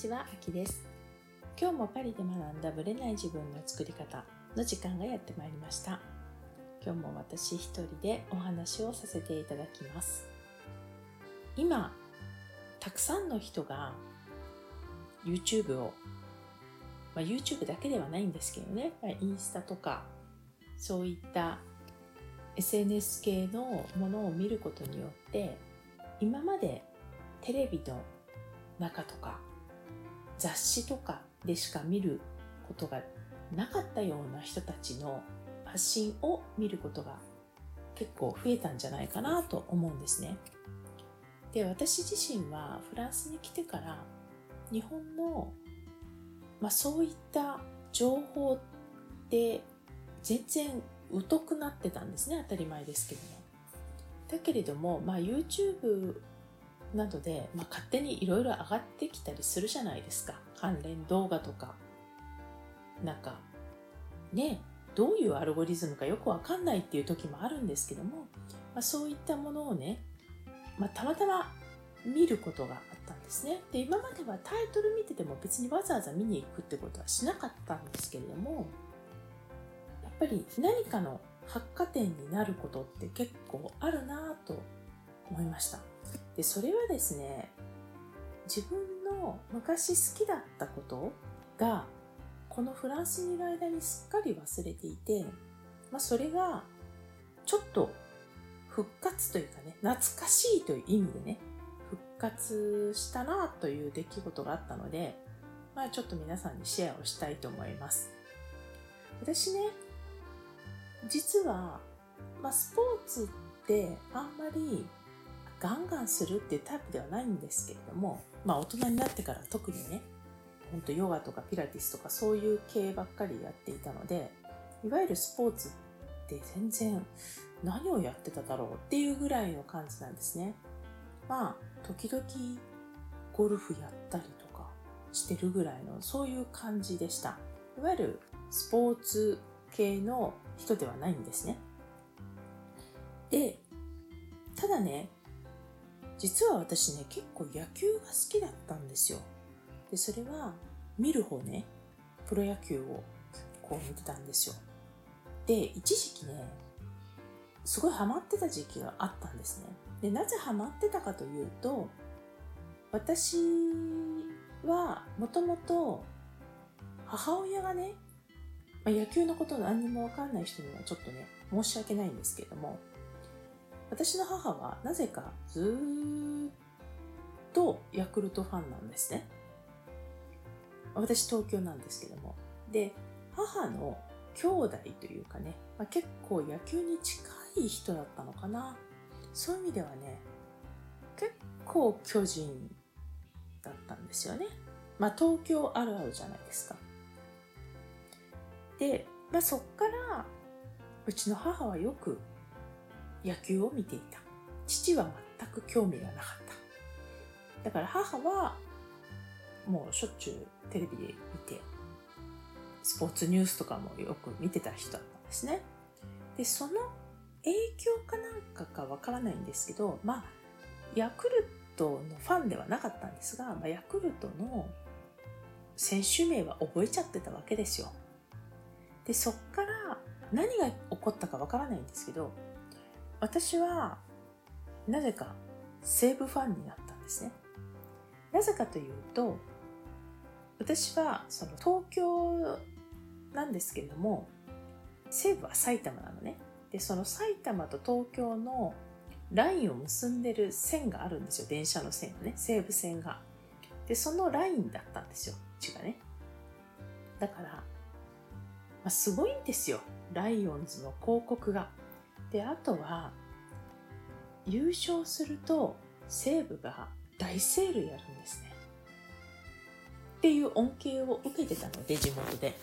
ちは、あきです。今日もパリで学んだブレない自分の作り方の時間がやってまいりました。今日も私一人でお話をさせていただきます。今、たくさんの人が YouTube を、まあ、YouTube だけではないんですけどね、まあ、インスタとかそういった SNS 系のものを見ることによって今までテレビの中とか雑誌とかでしか見ることがなかったような人たちの発信を見ることが結構増えたんじゃないかなと思うんですね。で、私自身はフランスに来てから日本の、まあ、そういった情報って全然疎くなってたんですね。当たり前ですけども。だけれども、まあ、YouTube などで、まあ、勝手にいろいろ上がってきたりするじゃないですか。関連動画とか。なんか、ね、どういうアルゴリズムかよくわかんないっていう時もあるんですけども、まあ、そういったものをね、まあ、たまたま見ることがあったんですね。で、今まではタイトル見てても別にわざわざ見に行くってことはしなかったんですけれども、やっぱり何かの発火点になることって結構あるなぁと思いました。で、それはですね、自分の昔好きだったことが、このフランスにいる間にすっかり忘れていて、まあそれが、ちょっと復活というかね、懐かしいという意味でね、復活したなという出来事があったので、まあちょっと皆さんにシェアをしたいと思います。私ね、実は、まあスポーツってあんまりガンガンするっていうタイプではないんですけれども、まあ大人になってから特にね、ほんとヨガとかピラティスとかそういう系ばっかりやっていたので、いわゆるスポーツって全然何をやってただろうっていうぐらいの感じなんですね。まあ、時々ゴルフやったりとかしてるぐらいのそういう感じでした。いわゆるスポーツ系の人ではないんですね。で、ただね、実は私ね、結構野球が好きだったんですよ。で、それは見る方ね、プロ野球をこう見てたんですよ。で、一時期ね、すごいハマってた時期があったんですね。で、なぜハマってたかというと、私はもともと母親がね、まあ、野球のこと何にもわかんない人にはちょっとね、申し訳ないんですけれども、私の母はなぜかずっとヤクルトファンなんですね。私東京なんですけども。で、母の兄弟というかね、まあ、結構野球に近い人だったのかな。そういう意味ではね、結構巨人だったんですよね。まあ東京あるあるじゃないですか。で、まあそっから、うちの母はよく野球を見ていた。父は全く興味がなかった。だから母はもうしょっちゅうテレビで見て、スポーツニュースとかもよく見てた人だったんですね。で、その影響かなんかかわからないんですけど、まあ、ヤクルトのファンではなかったんですが、まあ、ヤクルトの選手名は覚えちゃってたわけですよ。で、そっから何が起こったかわからないんですけど、私はなぜか西武ファンになったんですね。なぜかというと、私はその東京なんですけれども、西武は埼玉なのね。で、その埼玉と東京のラインを結んでる線があるんですよ。電車の線がね。西武線が。で、そのラインだったんですよ。うちがね。だから、まあ、すごいんですよ。ライオンズの広告が。で、あとは、優勝すると西武が大セールやるんですね。っていう恩恵を受けてたので、地元で。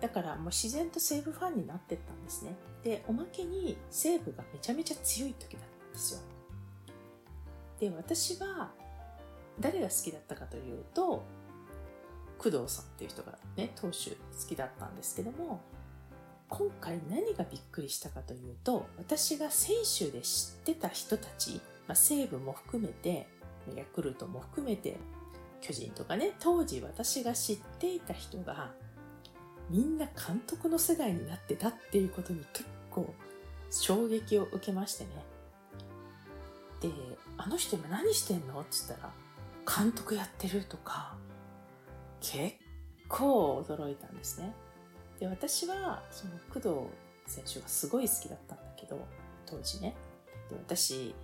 だからもう自然と西武ファンになってったんですね。で、おまけに西武がめちゃめちゃ強い時だったんですよ。で、私は誰が好きだったかというと、工藤さんっていう人がね、投手好きだったんですけども、今回何がびっくりしたかというと、私が選手で知ってた人たち、まあ、西武も含めて、ヤクルトも含めて、巨人とかね当時私が知っていた人がみんな監督の世代になってたっていうことに結構衝撃を受けましてねで「あの人今何してんの?」って言ったら「監督やってる」とか結構驚いたんですねで私はその工藤選手がすごい好きだったんだけど当時ね。で私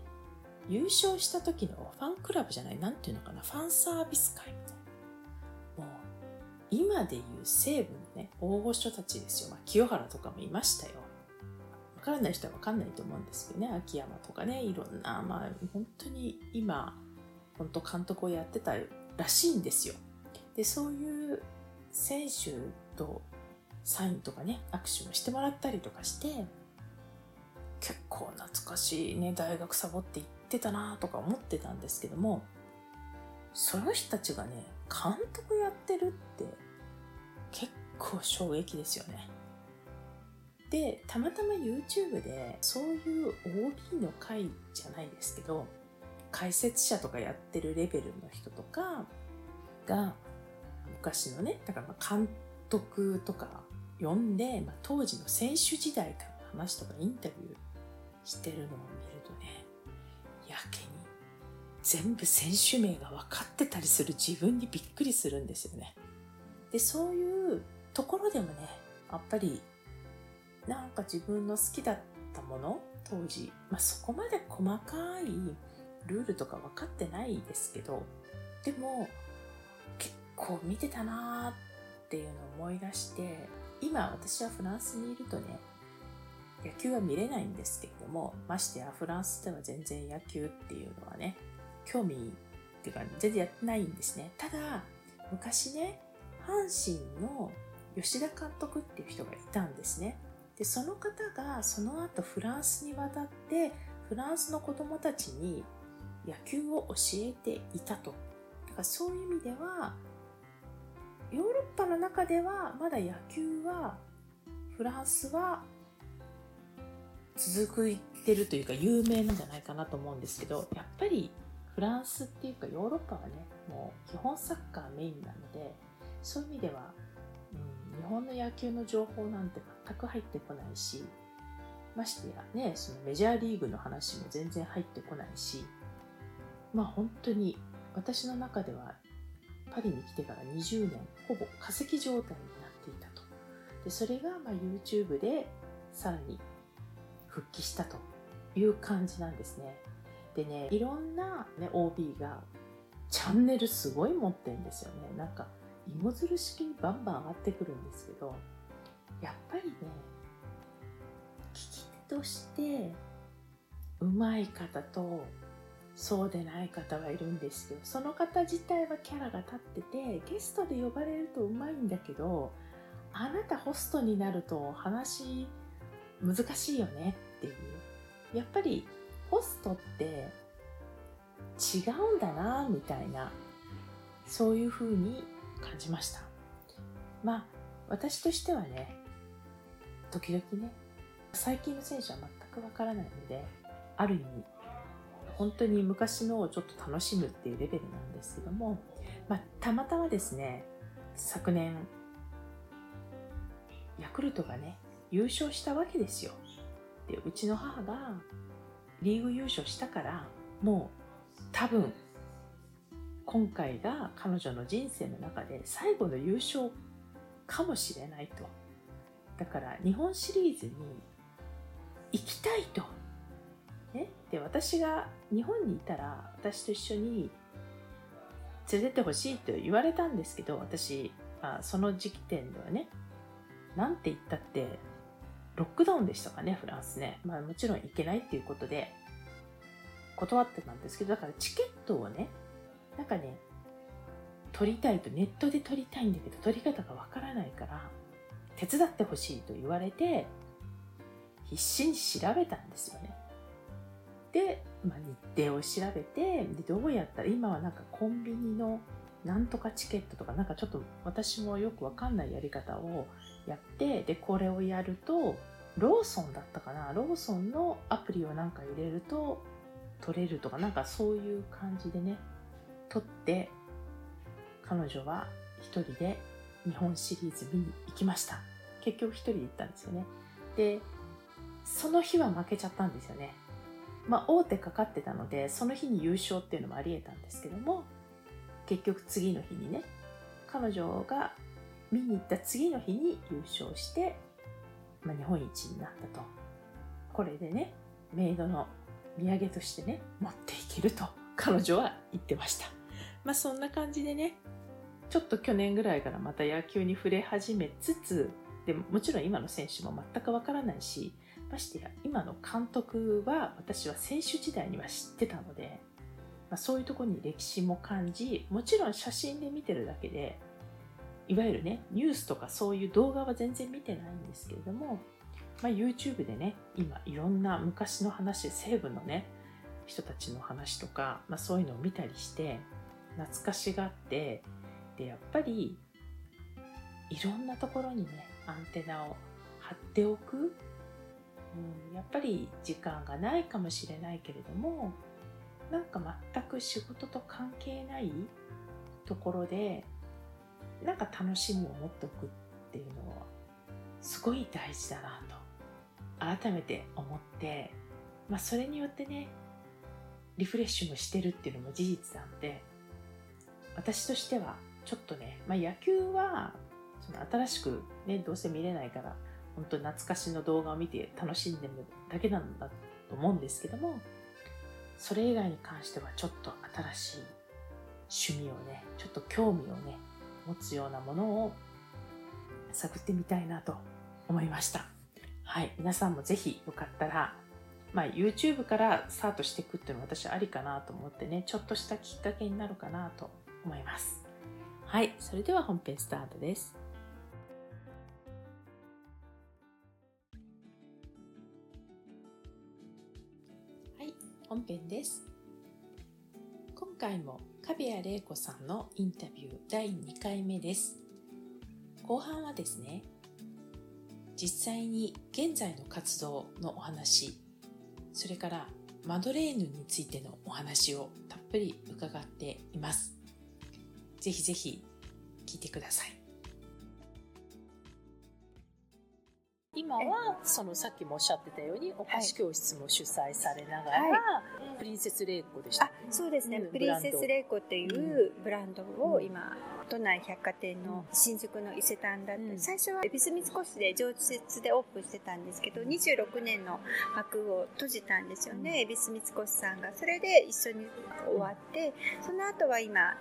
優勝した時のファンクラブじゃない何ていうのかなファンサービス会みたいな。もう今でいう西武のね大御所たちですよ、まあ、清原とかもいましたよ。わからない人はわかんないと思うんですけどね。秋山とかねいろんなまあ本当に今本当監督をやってたらしいんですよ。でそういう選手とサインとかね握手もしてもらったりとかして結構懐かしいね大学サボって行ってたなとか思ってたんですけどもその人たちがね監督やってるって結構衝撃ですよね。でたまたま YouTube でそういう OB の回じゃないですけど解説者とかやってるレベルの人とかが昔のねだからまあ監督とか呼んで、まあ、当時の選手時代からの話とかインタビューしてるのを見るとねやけに全部選手名が分かってたりする自分にびっくりするんですよね。でそういうところでもねやっぱりなんか自分の好きだったもの当時、まあ、そこまで細かいルールとか分かってないですけどでも結構見てたなーっていうのを思い出して今私はフランスにいるとね野球は見れないんですけれどもましてやフランスでは全然野球っていうのはね興味っていうか全然やってないんですね。ただ昔ね阪神の吉田監督っていう人がいたんですね。でその方がその後フランスに渡ってフランスの子供たちに野球を教えていたと。だからそういう意味ではヨーロッパの中ではまだ野球はフランスは続いてるというか有名なんじゃないかなと思うんですけどやっぱりフランスっていうかヨーロッパはねもう基本サッカーメインなのでそういう意味では、うん、日本の野球の情報なんて全く入ってこないしましてやねそのメジャーリーグの話も全然入ってこないしまあ本当に私の中ではパリに来てから20年ほぼ化石状態になっていたとでそれがま YouTube でさらに復帰したという感じなんですね。でね、いろんな、ね、OB がチャンネルすごい持ってんですよね。なんか芋づる式にバンバン上がってくるんですけど、やっぱりね、聞き手として上手い方とそうでない方はいるんですよ。その方自体はキャラが立ってて、ゲストで呼ばれるとうまいんだけど、あなたホストになると話難しいよねっていうやっぱりホストって違うんだなみたいなそういうふうに感じましたまあ私としてはね時々ね最近の選手は全くわからないのである意味本当に昔のをちょっと楽しむっていうレベルなんですけども、まあ、たまたまですね昨年ヤクルトがね優勝したわけですよ。でうちの母がリーグ優勝したからもう多分今回が彼女の人生の中で最後の優勝かもしれないと。だから日本シリーズに行きたいと。ね、で私が日本にいたら私と一緒に連れてってほしいと言われたんですけど私、まあ、その時点ではねなんて言ったってロックダウンでしたかね、フランスね。まあもちろん行けないっていうことで、断ってたんですけど、だからチケットをね、なんかね、取りたいと、ネットで取りたいんだけど、取り方がわからないから、手伝ってほしいと言われて、必死に調べたんですよね。で、まあ、日程を調べて、でどうやったら、今はなんかコンビニのなんとかチケットとか、なんかちょっと私もよくわかんないやり方をやって、で、これをやると、ローソンだったかな？ローソンのアプリをなんか入れると取れるとかなんかそういう感じでね取って彼女は一人で日本シリーズ見に行きました。結局一人で行ったんですよね。でその日は負けちゃったんですよね。まあ大手かかってたのでその日に優勝っていうのもありえたんですけども結局次の日にね彼女が見に行った次の日に優勝して、まあ、日本一になったと。これでねメイドの土産としてね持っていけると彼女は言ってました。まあそんな感じでねちょっと去年ぐらいからまた野球に触れ始めつつでもちろん今の選手も全くわからないしましてや今の監督は私は選手時代には知ってたので、まあ、そういうとこに歴史も感じもちろん写真で見てるだけでいわゆるねニュースとかそういう動画は全然見てないんですけれども、まあ、YouTube でね今いろんな昔の話西部のね人たちの話とか、まあ、そういうのを見たりして懐かしがってでやっぱりいろんなところにねアンテナを張っておく、うん、やっぱり時間がないかもしれないけれどもなんか全く仕事と関係ないところでなんか楽しみを持っておくっていうのはすごい大事だなと改めて思って、まあ、それによってねリフレッシュもしてるっていうのも事実なんで私としてはちょっとね、まあ、野球はその新しくねどうせ見れないから本当に懐かしの動画を見て楽しんでるだけなんだと思うんですけどもそれ以外に関してはちょっと新しい趣味をねちょっと興味をね持つようなものを探ってみたいなと思いました。はい。皆さんもぜひよかったらまあ、YouTube からスタートしていくっていうのは私ありかなと思ってねちょっとしたきっかけになるかなと思います。はい。それでは本編スタートです。本編です今回も壁谷玲子さんのインタビュー第2回目です後半はですね実際に現在の活動のお話それからマドレーヌについてのお話をたっぷり伺っています。ぜひぜひ聞いてください。今はそのさっきもおっしゃってたようにお菓子教室も主催されながら、はい、プリンセスレイコでした、あそうですね、うん、プリンセスレイコっていうブランド。を今、都内百貨店の新宿の伊勢丹だったり、うん、最初は恵比寿三越で常設でオープンしてたんですけど26年の幕を閉じたんですよね、恵比寿三越さんが。それで一緒に終わってその後は今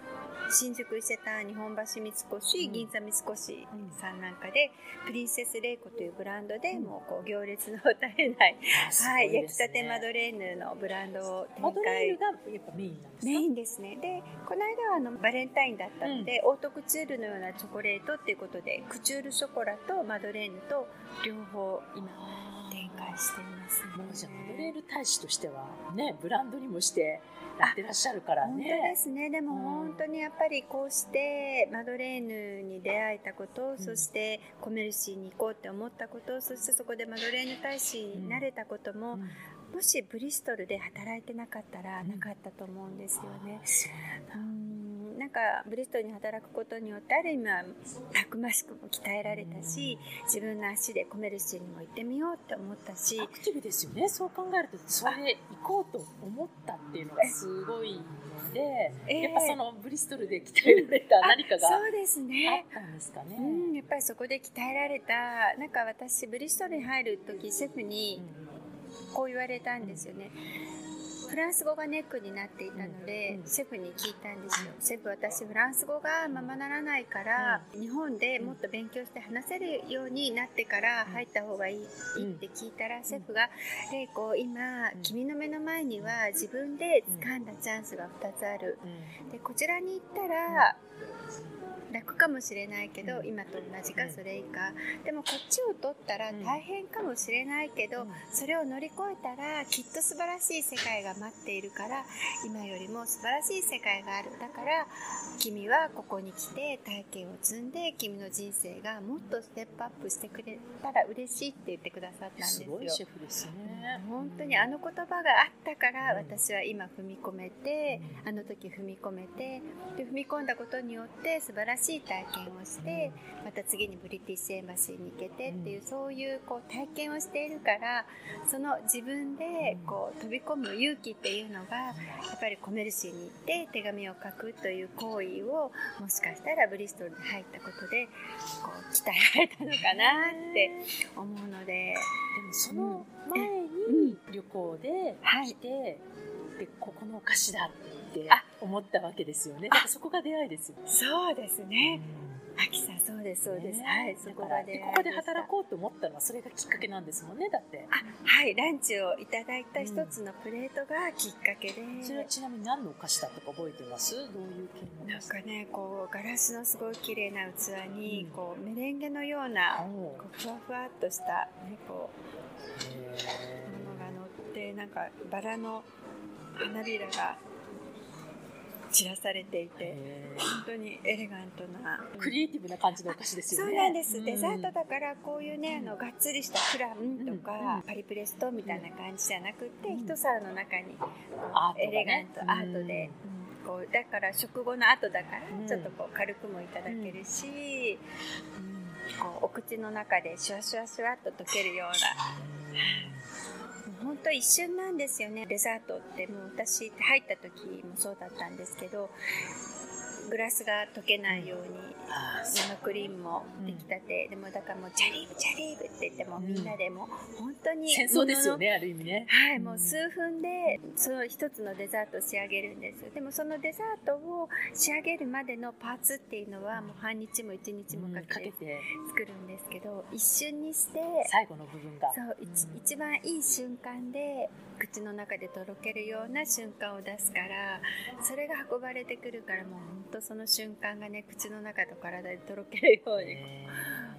新宿伊勢丹日本橋三越、銀座三越さんなんかで、プリンセスレイコというブランドで、もうこう行列の絶えない、はい、焼きたてマドレーヌのブランドを展開。やっぱメインなんですメインですね。でこの間はあのバレンタインだったので、オートクチュールのようなチョコレートっていうことでクチュールショコラとマドレーヌと両方今展開していますね。もうじゃマドレーヌ大使としてはねブランドにもしてやってらっしゃるからね。本当ですね。でも本当にやっぱりこうしてマドレーヌに出会えたこと、うん、そしてコメルシーに行こうって思ったこと、そしてそこでマドレーヌ大使になれたことも、うんうん、もしブリストルで働いてなかったらなかったと思うんですよね。そうなんだ。なんかブリストルに働くことによってある意味はたくましくも鍛えられたし自分の足でコメルシーにも行ってみようって思ったし。アクティブですよね。そう考えるとそれで行こうと思ったっていうのがすごいので、えー、やっぱそのブリストルで鍛えられた何かがそうですね。あったんですかね、うん、やっぱりそこで鍛えられた。なんか私ブリストルに入る時シェフにこう言われたんですよね、うんフランス語がネックになっていたので、うん、シェフに聞いたんですよ。シェフ、私フランス語がままならないから、うん、日本でもっと勉強して話せるようになってから入った方がいい,、って聞いたら、シェフが、レイコ、今、君の目の前には自分で掴んだチャンスが2つある。で、こちらに行ったら、楽かもしれないけど、今と同じかそれ以下。でもこっちを取ったら大変かもしれないけど、それを乗り越えたらきっと素晴らしい世界が待っているから今よりも素晴らしい世界があるだから君はここに来て体験を積んで君の人生がもっとステップアップしてくれたら嬉しいって言ってくださったんですよ。すごいシェフですね。本当にあの言葉があったから私は今踏み込めて、あの時踏み込めてで踏み込んだことによって素晴らしい体験をしてまた次にブリティッシュエンバシーに行けてっていうそういうこう体験をしているからその自分でこう飛び込む勇気っていうのがやっぱりコメルシーに行って手紙を書くという行為をもしかしたらブリストルに入ったことでこう鍛えられたのかなって思うので。でもその前に旅行で来て、うんはい、でここのお菓子だって思ったわけですよね。そこが出会いですよ。そうですね。あきさん。そうですそうです、ね、はいそこがでここで働こうと思ったのはそれがきっかけなんですもんねだって。あはいランチをいただいた一つのプレートがきっかけで、うん、それはちなみに何のお菓子だとか覚えてます？どういう系のなんかねこうガラスのすごい綺麗な器に、うん、こうメレンゲのようなこうふわふわっとした、ね、こうものが乗ってなんかバラの花びらが散らされていて本当にエレガントなクリエイティブな感じのお菓子ですよね。そうなんです、うん、デザートだからこういうねあのがっつりしたプランとか、パリプレストみたいな感じじゃなくて、一皿の中にエレガントアートで、こうだから食後の後だからちょっとこう軽くもいただけるし、こうお口の中でシュワシュワシュワっと溶けるような。本当一瞬なんですよね。デザートってもう私入った時もそうだったんですけどグラスが溶けないように生クリームもできたて、でもだからもうチャリーブチャリーブって言っても、みんなでも本当に 戦争ですよねある意味ね。はいもう数分でその一つのデザートを仕上げるんです。でもそのデザートを仕上げるまでのパーツっていうのはもう半日も一日もかけて作るんですけど、一瞬にして最後の部分が。そう、一番いい瞬間で口の中でとろけるような瞬間を出すからそれが運ばれてくるからもう本当その瞬間がね口の中と体でとろけるように、うん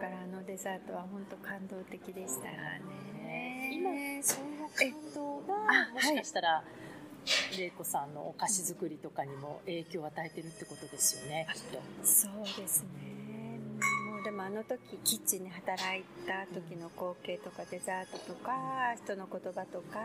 だからあのデザートは本当感動的でしたね。今その感動がもしかしたら、玲子さんのお菓子作りとかにも影響を与えてるってことですよねきっと。そうですね。でもあの時キッチンで働いた時の光景とかデザートとか人の言葉とか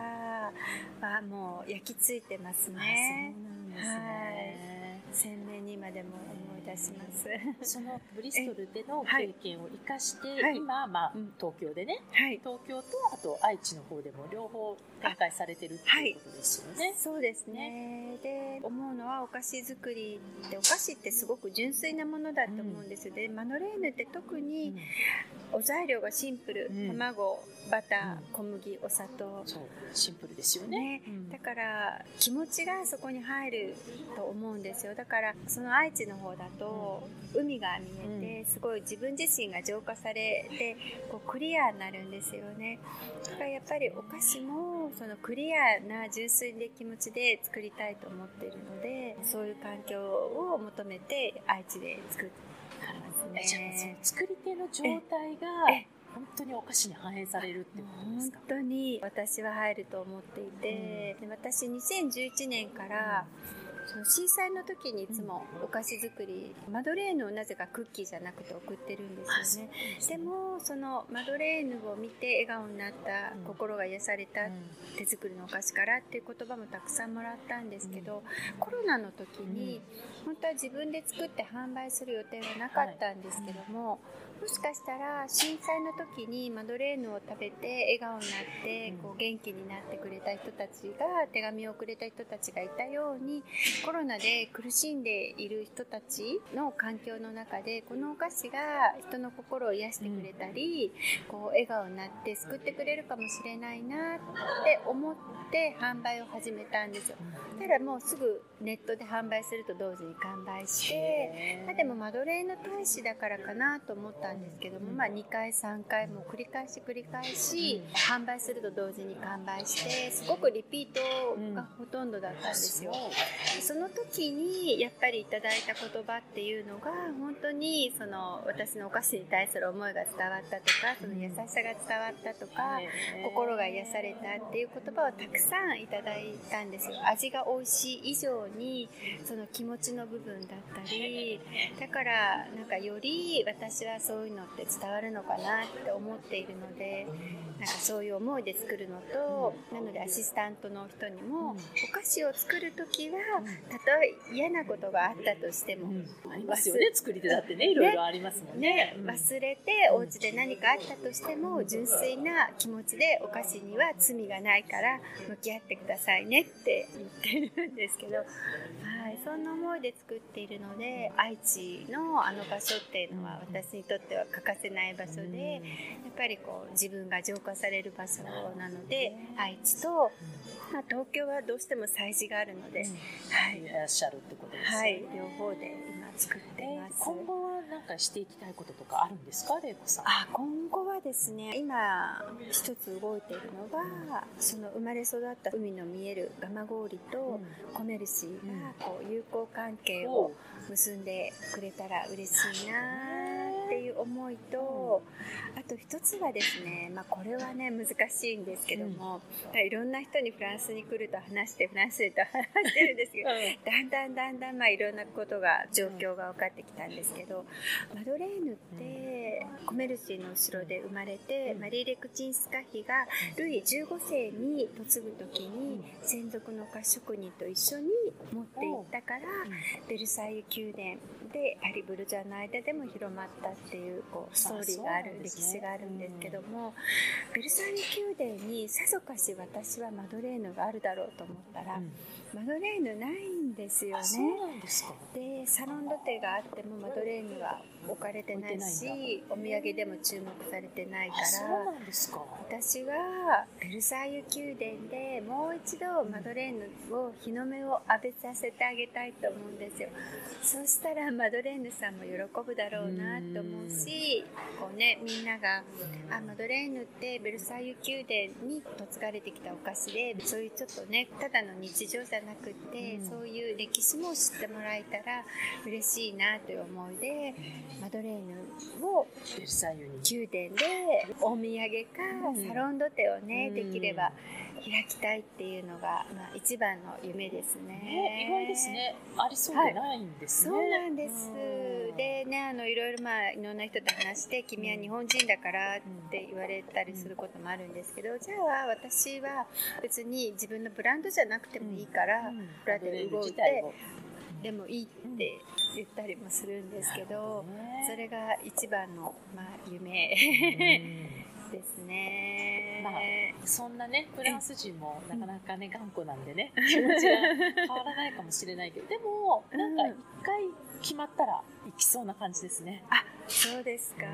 はもう焼き付いてますね。そうなんですね、はい、鮮明に今でも思い出します。そのブリストルでの経験を生かして、はい、今、まあ、東京でね、はい、東京とあと愛知の方でも両方展開されてるっていうことですよね。そうですね。で思うのはお菓子作りってお菓子ってすごく純粋なものだと思うんですよ。でマノレーヌって特にお材料がシンプル、うん、卵バター、小麦お砂糖。そうシンプルですよね、ね、だから気持ちがそこに入ると思うんですよ。だからその愛知の方だと海が見えてすごい自分自身が浄化されてこうクリアになるんですよね。だからやっぱりお菓子もそのクリアな純粋で気持ちで作りたいと思っているのでそういう環境を求めて愛知で作ってますね。作り手の状態が本当にお菓子に反映されるってことですか？本当に私は入ると思っていて、うん、で私2011年から、その震災の時にいつもお菓子作り、マドレーヌをなぜかクッキーじゃなくて送ってるんですよね。でもそのマドレーヌを見て笑顔になった、心が癒された、手作りのお菓子からっていう言葉もたくさんもらったんですけど、コロナの時に、本当は自分で作って販売する予定はなかったんですけども、もしかしたら震災の時にマドレーヌを食べて笑顔になってこう元気になってくれた人たちが手紙をくれた人たちがいたようにコロナで苦しんでいる人たちの環境の中でこのお菓子が人の心を癒してくれたりこう笑顔になって救ってくれるかもしれないなって思って販売を始めたんですよ。ただもうすぐネットで販売すると同時に完売してでもマドレーヌ大使だからかなと思ったんですけども、まあ、2回3回も繰り返し繰り返し、販売すると同時に完売してすごくリピートがほとんどだったんですよ。その時にやっぱりいただいた言葉っていうのが本当にその私のお菓子に対する思いが伝わったとかその優しさが伝わったとか、心が癒されたっていう言葉をたくさんいただいたんですよ。味が美味しい以上にその気持ちの部分だったりだからなんかより私はそういうのって伝わるのかなって思っているのでなんかそういう思いで作るのとなのでアシスタントの人にもお菓子を作る時はたとえ嫌なことがあったとしても、ありますよね作り手だってねいろいろありますもんね、ね、忘れてお家で何かあったとしても純粋な気持ちでお菓子には罪がないから向き合ってくださいねって言ってるんですけど、はい、そんな思いで作っているので愛知のあの場所っていうのは私にとっては欠かせない場所でやっぱりこう自分が浄化される場所なので愛知と、まあ、東京はどうしても催事があるので、はい、いらっしゃるってことですね、はい、両方で今作ってます、今後は何かしていきたいこととかあるんですか？玲子さん。あ今後はですね今一つ動いているのが、その生まれ育った海の見える蒲郡とコメルシーがこう友好関係を結んでくれたら嬉しいなっていう思いとあと一つはですね、まあ、これはね難しいんですけども、うん、いろんな人にフランスに来ると話してフランスでと話してるんですけど、うん、だんだんだんだんまあいろんなことが状況が分かってきたんですけど、マドレーヌってコメルシーの後ろで生まれて、マリー・レクチンスカ妃がルイ15世に嫁ぐ時に専属の菓子職人と一緒に持っていったから、ベルサイユ宮殿でアリブルジャーの間でも広まったっていうこうストーリーがある、ね、歴史があるんですけども、うん、ベルサイユ宮殿にさぞかし私はマドレーヌがあるだろうと思ったら、うん、マドレーヌないんですよね。でサロンドテがあってもマドレーヌは置かれてないしお土産でも注目されてないから。私はベルサイユ宮殿でもう一度マドレーヌを日の目を浴びさせてあげたいと思うんですよ。そうしたらマドレーヌさんも喜ぶだろうなと思うしこうねみんながあマドレーヌってベルサイユ宮殿に嫁がれてきたお菓子でそういうちょっとねただの日常じゃなくってそういう歴史も知ってもらえたら嬉しいなという思いでマドレーヌを宮殿でお土産かサロンドテをね、できれば開きたいっていうのが、まあ、一番の夢ですね。意外ですね。ありそうでないんですね。はい、そうなんです。でね、あのいろいろまあいろんな人と話して、君は日本人だからって言われたりすることもあるんですけど、じゃあ私は別に自分のブランドじゃなくてもいいから、裏で動いて。でもいいって言ったりもするんですけど、それが一番の、まあ、夢ですね。まあ、そんなね、フランス人もなかなかね、頑固なんでね、気持ちが変わらないかもしれないけど、でも、なんか一回決まったらいきそうな感じですね。あ、そうですか。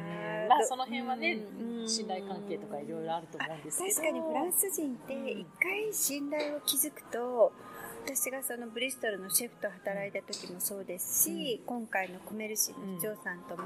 まあ、その辺はね、信頼関係とかいろいろあると思うんですけど。確かにフランス人って一回信頼を築くと、私がそのブリストルのシェフと働いた時もそうですし、うん、今回のコメルシの長さんとも、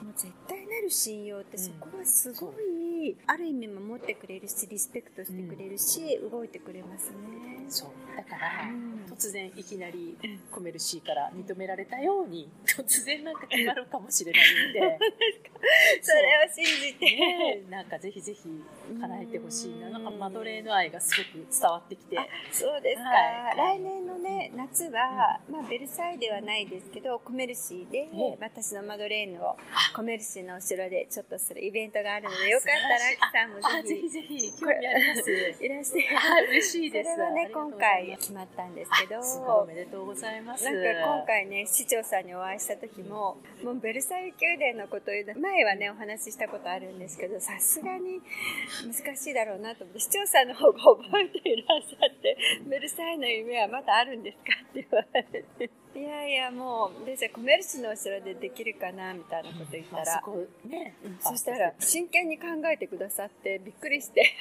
うん、もう絶対なる信用ってそこはすごい、ある意味守ってくれるしリスペクトしてくれるし、動いてくれますね。そう。だから、突然いきなりコメルシーから認められたように突然なんか決まるかもしれないんで。それを信じて、ね、なんかぜひぜひ叶えてほしいな。なんかマドレーヌ愛がすごく伝わってきて。そうですか、はい来年のね夏は、まあ、ベルサイではないですけどコメルシーで、私のマドレーヌをコメルシーの後ろでちょっとするイベントがあるのでよかったらアキさんもぜひぜひ興味あります。いらして。嬉しいです。それはね今回決まったんですけどおめでとうございます。なんか今回ね市長さんにお会いした時も、もうベルサイユ宮殿のことを前はねお話ししたことあるんですけどさすがに難しいだろうなと思って市長さんの方が覚えていらっしゃってベルサイユの夢はまだあるんですか？って言われて。いやいやもうでじゃコメルシの後ろでできるかなみたいなこと言ったら、そこね、そしたら真剣に考えてくださってびっくりして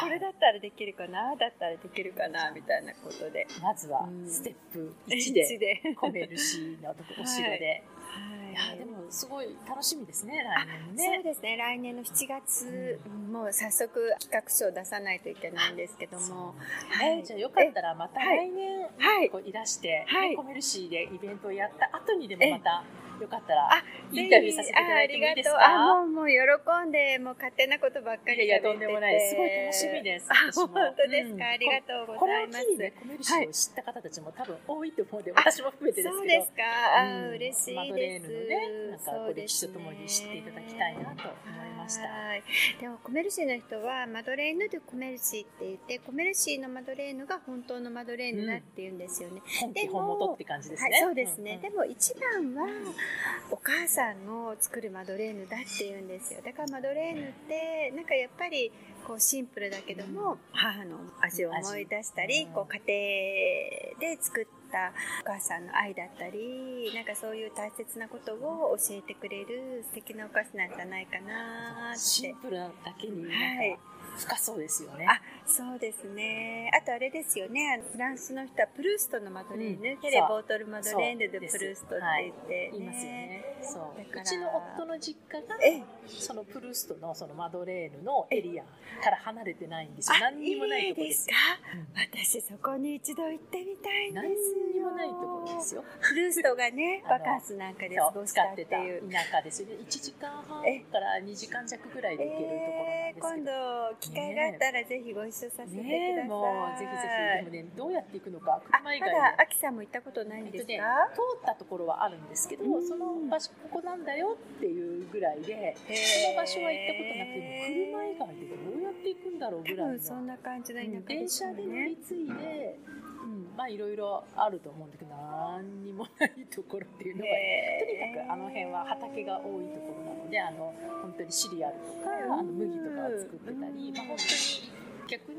これだったらできるかなだったらできるかなみたいなことで。まずはステップ 1で。でコメルシのお城で、はい、い。やでもすごい楽しみですね来年ね。そうですね来年の7月、うん、もう早速企画書を出さないといけないんですけども、はい、じゃあよかったらまた来年、はい、こういらして、はい、コメルシーでイベントをやった後にでもまたよかったらインタビューさせていただいてもいいですか？あもうもう喜んでもう勝手なことばっかりいやとんでもないです。すごい楽しみです本当ですか、ありがとうございます。これをコメルシーを知った方たちも多分多いと思うので、私も含めてですけど。そうですか？あ、嬉しいです。マドレーヌのねなんかこ歴史とともに知っていただきたいなと思いました。でもコメルシーの人はマドレーヌでコメルシーって言ってコメルシーのマドレーヌが本当のマドレーヌだって言うんですよね、でも本元って感じですね、そうですね、でも一番はお母さんの作るマドレーヌだって言うんですよ。だからマドレーヌってなんかやっぱりこうシンプルだけども、母の味を思い出したり、こう家庭で作ったお母さんの愛だったりなんかそういう大切なことを教えてくれる素敵なお菓子なんじゃないかなって。シンプルだけにはい。深そうですよね。あ、そうですね。あとあれですよね。フランスの人はプルーストのマドレーヌ、うん、テレボートルマドレーヌでプルーストって言って、ね、言いますよね。そう。うちの夫の実家がそのプルーストのそのマドレーヌのエリアから離れてないんですよ。何にもないところですか、私そこに一度行ってみたいんです何にもないところですよ。プルーストがね、バカンスなんかで過ごしたっていう。田舎ですよね。1時間半から2時間弱ぐらいで行けるところなんですけど。今度機会があったらぜひご一緒させてください。ね、もうぜひぜひでもねどうやって行くのか車以外まだ秋さんも行ったことないんですか、えっとね、通ったところはあるんですけど、その場所ここなんだよっていうぐらいでその場所は行ったことなくて車以外でどうやって行くんだろうぐらいのそんな感じの田舎、ね、電車で乗り継いで、うん、まあいろいろあると思うんだけど何にもないところっていうのがとにかくあの辺は畑が多いところなのであの本当にシリアルとかあの麦とかを作ってたり、まあ、本当に逆に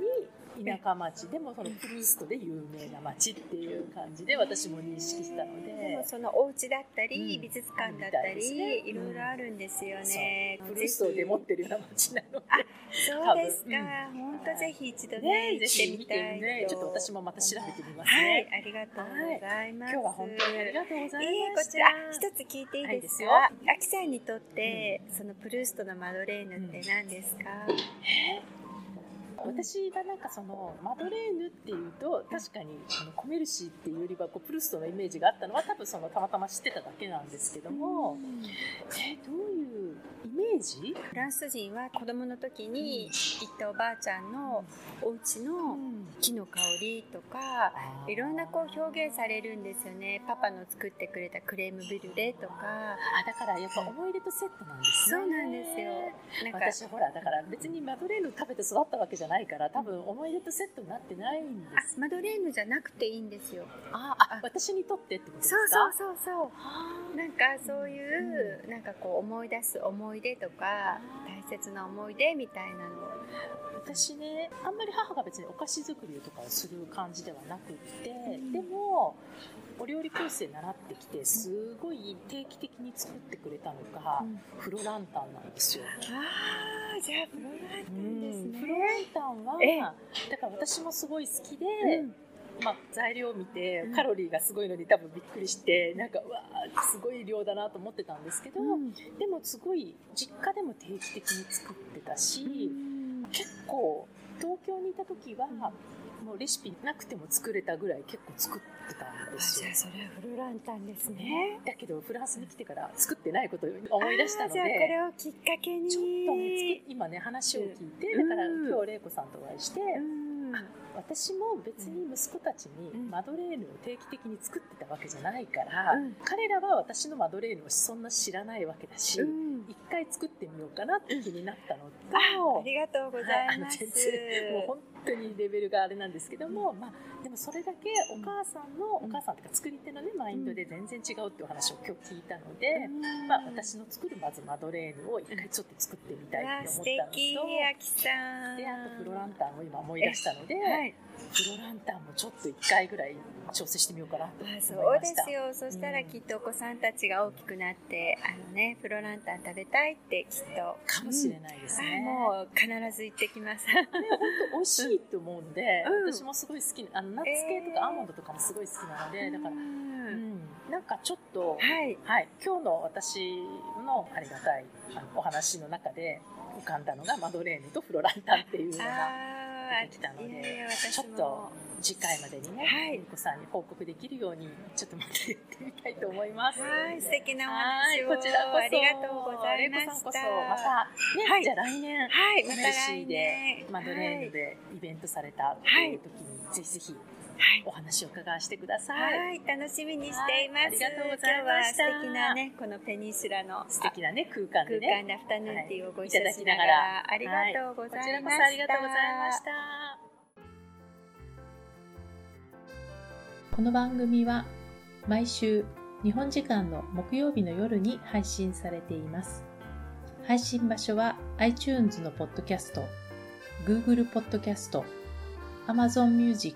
田舎町。でもそのプルーストで有名な町っていう感じで私も認識したので。でもそのお家だったり、美術館だったり、ね、いろいろあるんですよね、プルーストで持ってるような町なので。そうですか、本当ぜひ一度ね行ってみたいねちょっと私もまた調べてみますね。はいありがとうございます、今日は本当にありがとうございますこちら一つ聞いていいですか、はい、アキさんにとって、そのプルーストのマドレーヌって何ですか、え私がなんかそのマドレーヌっていうと確かにあのコメルシーっていうよりはこうプルストのイメージがあったのは多分そのたまたま知ってただけなんですけども、えどういうイメージ？フランス人は子供の時に行ったおばあちゃんのお家の木の香りとかいろんなこう表現されるんですよね。パパの作ってくれたクレームブリュレとか。あだからやっぱ思い出とセットなんですね。そうなんですよ。なんか私ほらだから別にマドレーヌ食べて育ったわけじゃないから多分思い出とセットになってないんです。あマドレーヌじゃなくていいんですよ。ああ私にとってってことですか？そうそうそうそう。なんかそういう、うん、なんかこう思い出す思い出とか大切な思い出みたいなの私ねあんまり母が別にお菓子作りとかをする感じではなくって、うん、でもお料理教室で習ってきてすごい定期的に作ってくれたのが、うん、フロランタンなんですよ。ああじゃあフロランタンですね。フロランタンはだから私もすごい好きで。うんまあ、材料を見てカロリーがすごいのに多分びっくりしてなんかうわすごい量だなと思ってたんですけど、うん、でもすごい実家でも定期的に作ってたし、うん、結構東京にいた時は、もうレシピなくても作れたぐらい結構作ってたんですよ。じゃあそれはフルランタンですね。だけどフランスに来てから作ってないことを思い出したので、じゃあこれをきっかけに。ちょっとね今ね話を聞いて、だから今日玲子さんとお会いして、私も別に息子たちにマドレーヌを定期的に作ってたわけじゃないから、うん、彼らは私のマドレーヌをそんな知らないわけだし、一、うん、回作ってみようかなって気になったのと、ありがとうございます。もう本当にレベルがあれなんですけども、まあ、でもそれだけお母さんの、お母さんとか作り手のねマインドで全然違うっていう話を今日聞いたので、まあ、私の作るまずマドレーヌを一回ちょっと作ってみたいって思ったのと、であとフロランタンを今思い出したので、はい、フロランタンもちょっと1回ぐらい調整してみようかなと思いました。そうですよ。そしたらきっとお子さんたちが大きくなって、あのねフロランタン食べたいってきっと。かもしれないですね、もう必ず行ってきます。ね本当美味しいと思うんで、うん、私もすごい好きあのナッツ系とかアーモンドとかもすごい好きなので、えー、だから、うん、なんかちょっと、はい、はい、今日の私のありがたいお話の中で浮かんだのがマドレーヌとフロランタンっていうのが。たので、ちょっと次回までにね、はい、子さんに報告できるように、ちょっとまた言ってみたいと思います。はい、素敵なお話を。こちらこそ。ありがとうございました。さんこそ、また、ね、はい、じゃあ来年、はい、また来年で、マドレーヌでイベントされたという時に、ぜひぜひ、はい、お話を伺わせてください。はい、楽しみにしています。ありがとうございました。素敵なね、このペニンスラの素敵なね空間でね、空間でアフタヌーンティーをご一緒しながら、ありがとうございました。こちらこそありがとうございました。この番組は毎週日本時間の木曜日の夜に配信されています。配信場所は iTunes のポッドキャスト、Google ポッドキャスト、Amazon Music、